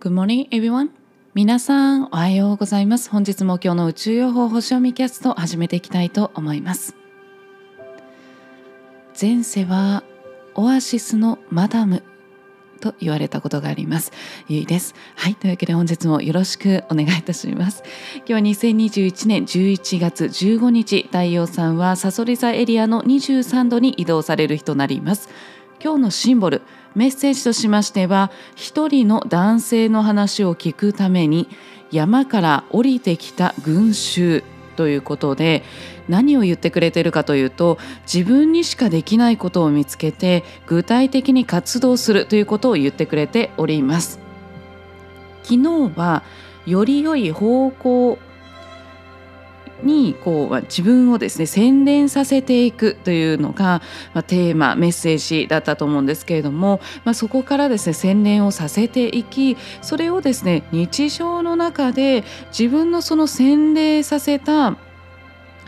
Good morning, everyone. 皆さん、おはようございます。本日も今日の宇宙予報星読みキャストを始めていきたいと思います。前世はオアシスのマダムと言われたことがあります。ゆいです。はい、というわけで本日もよろしくお願いいたします。今日は2021年11月15日、太陽さんはサソリ座エリアの23度に移動される日となります。今日のシンボルメッセージとしましては一人の男性の話を聞くために山から降りてきた群衆ということで何を言ってくれてるかというと自分にしかできないことを見つけて具体的に活動するということを言ってくれております。昨日はより良い方向にこう自分をですね洗練させていくというのが、まあ、テーマメッセージだったと思うんですけれども、まあ、そこからですね洗練をさせていきそれをですね日常の中で自分のその洗練させた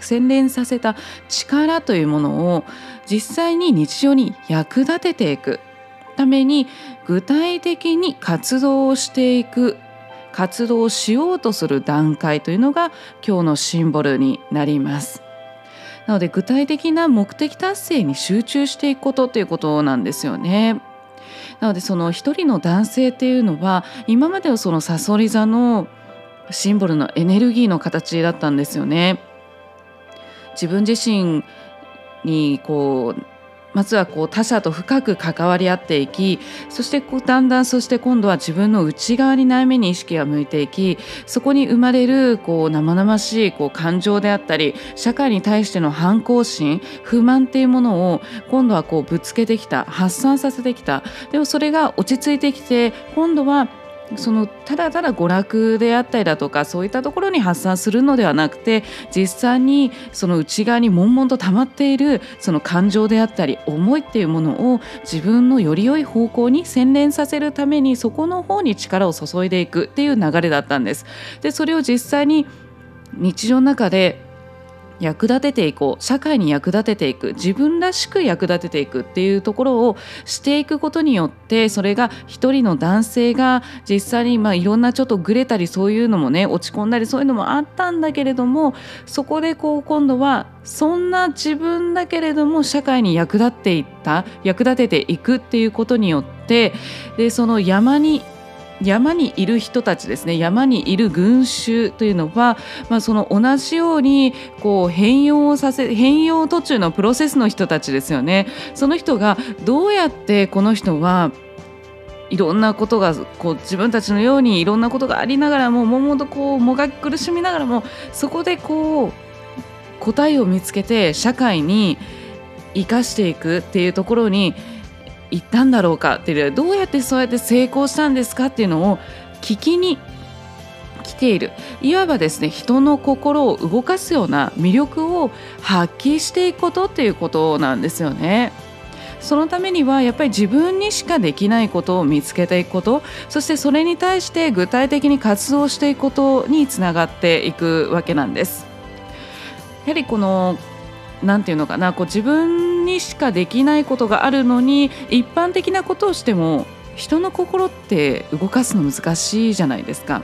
洗練させた力というものを実際に日常に役立てていくために具体的に活動をしていく活動しようとする段階というのが今日のシンボルになります。なので具体的な目的達成に集中していくことということなんですよね。なのでその一人の男性っていうのは今まではそのさそり座のシンボルのエネルギーの形だったんですよね。自分自身にこうまずはこう他者と深く関わり合っていきそしてこうだんだんそして今度は自分の内側に悩みに意識が向いていきそこに生まれるこう生々しいこう感情であったり社会に対しての反抗心不満っていうものを今度はこうぶつけてきた発散させてきた。でもそれが落ち着いてきて今度はそのただただ娯楽であったりだとかそういったところに発散するのではなくて実際にその内側に悶々と溜まっているその感情であったり思いっていうものを自分のより良い方向に洗練させるためにそこの方に力を注いでいくっていう流れだったんです。でそれを実際に日常の中で役立てていこう社会に役立てていく自分らしく役立てていくっていうところをしていくことによってそれが一人の男性が実際にまあいろんなちょっとぐれたりそういうのもね落ち込んだりそういうのもあったんだけれどもそこでこう今度はそんな自分だけれども社会に役立っていった役立てていくっていうことによってでその山に山にいる人たちですね山にいる群衆というのは、まあ、その同じようにこう変容をさせ変容途中のプロセスの人たちですよね。その人がどうやってこの人はいろんなことがこう自分たちのようにいろんなことがありながらもももとこうもがき苦しみながらもそこでこう答えを見つけて社会に生かしていくっていうところに行ったんだろうかっていうどうやってそうやって成功したんですかっていうのを聞きに来ているいわばですね人の心を動かすような魅力を発揮していくことっていうことなんですよね。そのためにはやっぱり自分にしかできないことを見つけていくことそしてそれに対して具体的に活動していくことにつながっていくわけなんです。やはりこの何て言うのかなこう自分にしかできないことがあるのに一般的なことをしても人の心って動かすの難しいじゃないですか。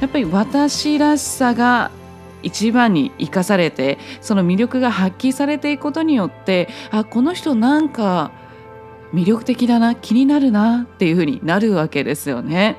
やっぱり私らしさが一番に生かされてその魅力が発揮されていくことによってあこの人なんか魅力的だな気になるなっていうふうになるわけですよね。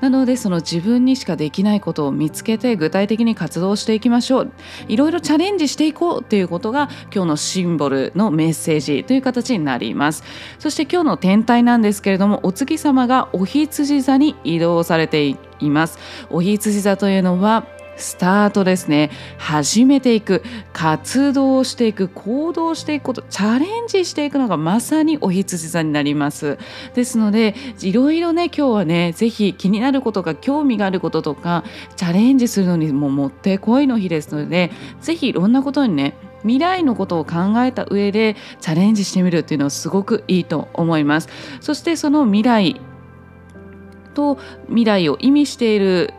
なのでその自分にしかできないことを見つけて具体的に活動していきましょう。いろいろチャレンジしていこうということが今日のシンボルのメッセージという形になります。そして今日の天体なんですけれどもお月様がお羊座に移動されています。お羊座というのはスタートですね。始めていく活動していく行動していくことチャレンジしていくのがまさにお羊座になります。ですのでいろいろね今日はね是非気になることが興味があることとかチャレンジするのにももってこいの日ですので是非いろんなことにね未来のことを考えた上でチャレンジしてみるっていうのはすごくいいと思います。そしてその未来と未来を意味している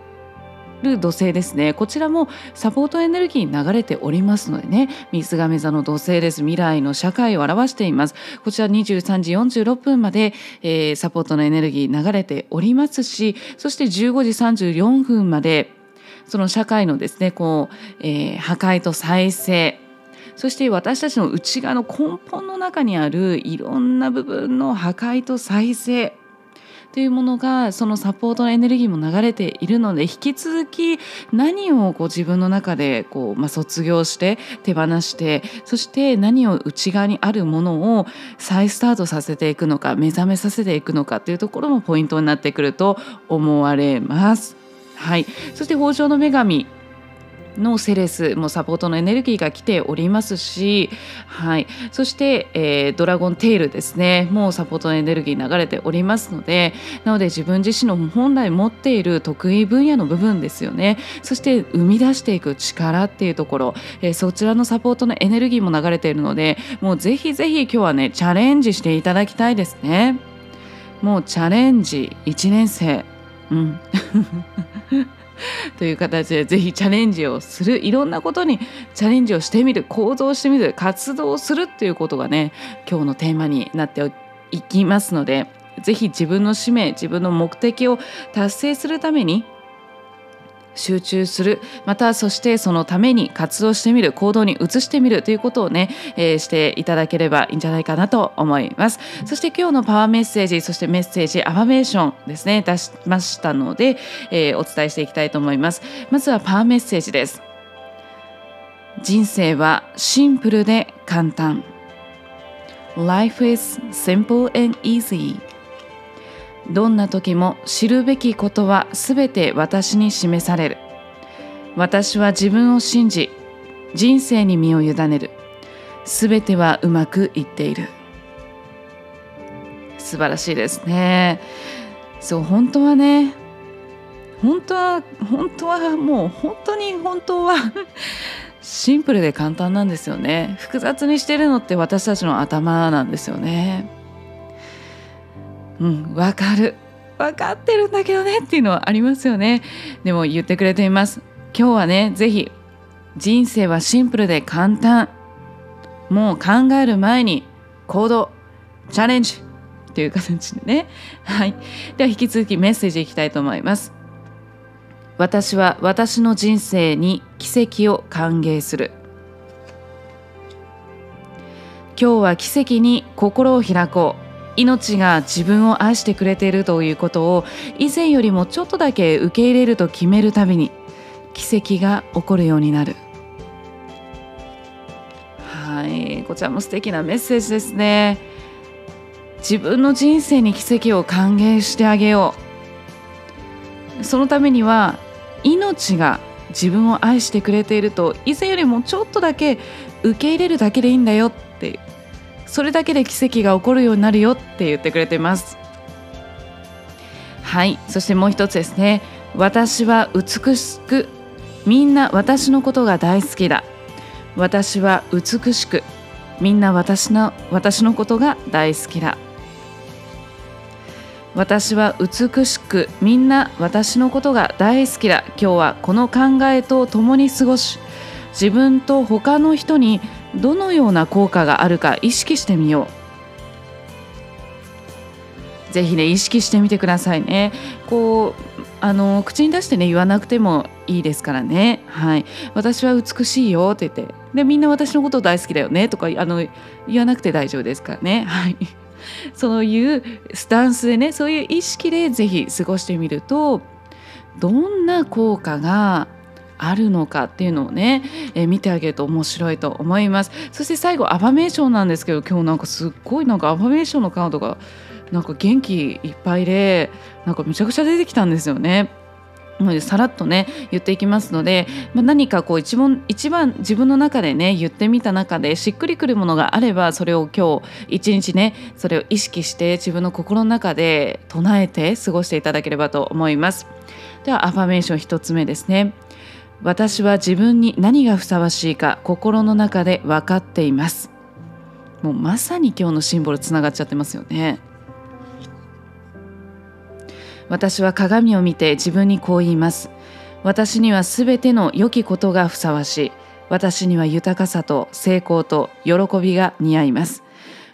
る土星ですね。こちらもサポートエネルギーに流れておりますのでね。水亀座の土星です。未来の社会を表しています。こちら23時46分まで、えー、サポートのエネルギー流れておりますしそして15時34分までその社会のですねこう、えー、破壊と再生そして私たちの内側の根本の中にあるいろんな部分の破壊と再生というものがそのサポートのエネルギーも流れているので引き続き何をこう自分の中でこう、まあ、卒業して手放してそして何を内側にあるものを再スタートさせていくのか目覚めさせていくのかというところもポイントになってくると思われます。はい、そして北条の女神のセレスもサポートのエネルギーが来ておりますし、はい、そして、えー、ドラゴンテールですね。もうサポートのエネルギー流れておりますのでなので自分自身の本来持っている得意分野の部分ですよね。そして生み出していく力っていうところ、えー、そちらのサポートのエネルギーも流れているのでもうぜひぜひ今日はねチャレンジしていただきたいですね。もうチャレンジ1年生。うん。という形でぜひチャレンジをするいろんなことにチャレンジをしてみる行動してみる活動をするっていうことがね今日のテーマになっていきますのでぜひ自分の使命自分の目的を達成するために集中する。またそしてそのために活動してみる行動に移してみるということをね、えー、していただければいいんじゃないかなと思います。そして今日のパワーメッセージそしてメッセージアファメーションですね出しましたので、えー、お伝えしていきたいと思います。まずはパワーメッセージです。人生はシンプルで簡単。Life is simple and easy. どんな時も知るべきことはすべて私に示される。私は自分を信じ人生に身を委ねる。すべてはうまくいっている。素晴らしいですね。そう本当はね本当は本当はもう本当に本当は シンプルで簡単なんですよね。複雑にしてるのって私たちの頭なんですよね。うんわかる。分かってるんだけどねっていうのはありますよね。でも言ってくれています。今日はね是非人生はシンプルで簡単。もう考える前に行動チャレンジ。という形でね。はい。では引き続きメッセージいきたいと思います。私は私の人生に奇跡を歓迎する。今日は奇跡に心を開こう。命が自分を愛してくれているということを以前よりもちょっとだけ受け入れると決めるたびに奇跡が起こるようになる。はいこちらも素敵なメッセージですね。自分の人生に奇跡を歓迎してあげよう。そのためには命が自分を愛してくれていると以前よりもちょっとだけ受け入れるだけでいいんだよってそれだけで奇跡が起こるようになるよって言ってくれてます。はい。そしてもう一つですね。私は美しくみんな私のことが大好きだ。私は美しくみんな私の私のことが大好きだ。私は美しくみんな私のことが大好きだ。今日はこの考えと共に過ごし自分と他の人にどのような効果があるか意識してみよう。ぜひね意識してみてくださいね。こうあの口に出してね言わなくてもいいですからね。はい私は美しいよって言って。でみんな私のこと大好きだよね。とかあの言わなくて大丈夫ですからね。はい。そういうスタンスでねそういう意識でぜひ過ごしてみるとどんな効果があるのかっていうのをね、えー、見てあげると面白いと思いますそして最後アファメーションなんですけど今日なんかすっごいなんかアファメーションのカードがなんか元気いっぱいでなんかめちゃくちゃ出てきたんですよね。さらっとね言っていきますので、まあ、何かこう一番一番自分の中でね言ってみた中でしっくりくるものがあればそれを今日一日ねそれを意識して自分の心の中で唱えて過ごしていただければと思います。ではアファメーション1つ目ですね。私は自分に何がふさわしいか心の中で分かっています。もうまさに今日のシンボルつながっちゃってますよね。私は鏡を見て自分にこう言います。私にはすべての良きことがふさわしい。私には豊かさと成功と喜びが似合います。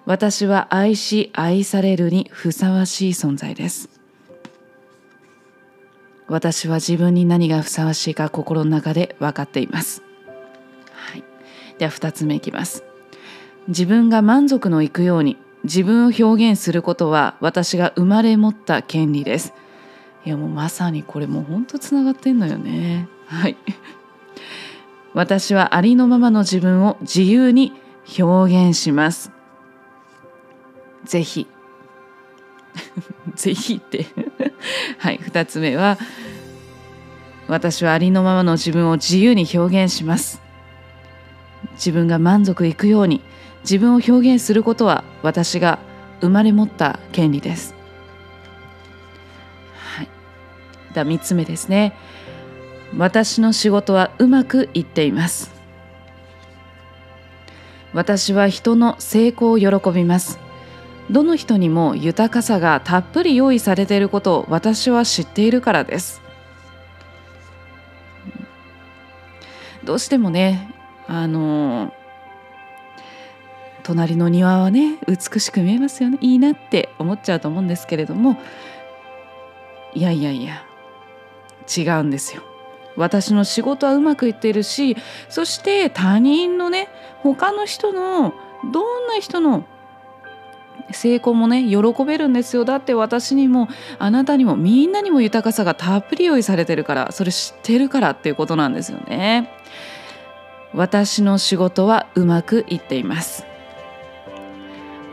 私は愛し愛されるにふさわしい存在です。私は自分に何がふさわしいか心の中で分かっています、はい、では2つ目いきます。自分が満足のいくように自分を表現することは私が生まれ持った権利です。いやもうまさにこれもうほんとつながってんのよね。はい。私はありのままの自分を自由に表現します。ぜひ。ぜひって。はい2つ目は私はありのままの自分を自由に表現します自分が満足いくように自分を表現することは私が生まれ持った権利です。はい、では3つ目ですね。私の仕事はうまくいっています。私は人の成功を喜びます。どの人にも豊かさがたっぷり用意されていることを私は知っているからです。どうしてもねあの隣の庭はね美しく見えますよねいいなって思っちゃうと思うんですけれどもいやいやいや違うんですよ。私の仕事はうまくいっているしそして他人のね他の人のどんな人の成功もね喜べるんですよ。だって私にもあなたにもみんなにも豊かさがたっぷり用意されてるからそれ知ってるからっていうことなんですよね。私の仕事はうまくいっています。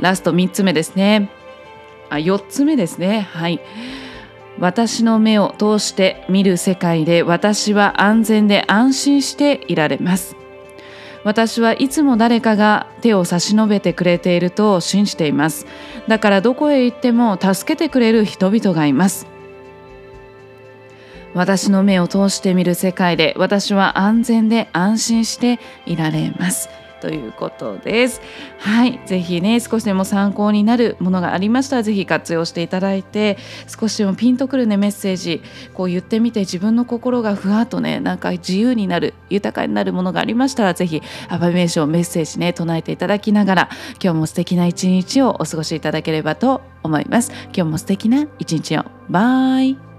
ラスト3つ目ですね。あ4つ目ですね。はい。私の目を通して見る世界で私は安全で安心していられます。私はいつも誰かが手を差し伸べてくれていると信じています。だからどこへ行っても助けてくれる人々がいます。私の目を通して見る世界で私は安全で安心していられます。ということです。はい、ぜひね少しでも参考になるものがありましたらぜひ活用していただいて少しでもピンとくるねメッセージこう言ってみて自分の心がふわっとねなんか自由になる豊かになるものがありましたらぜひアファメーションメッセージね唱えていただきながら今日も素敵な一日をお過ごしいただければと思います。今日も素敵な一日をバイ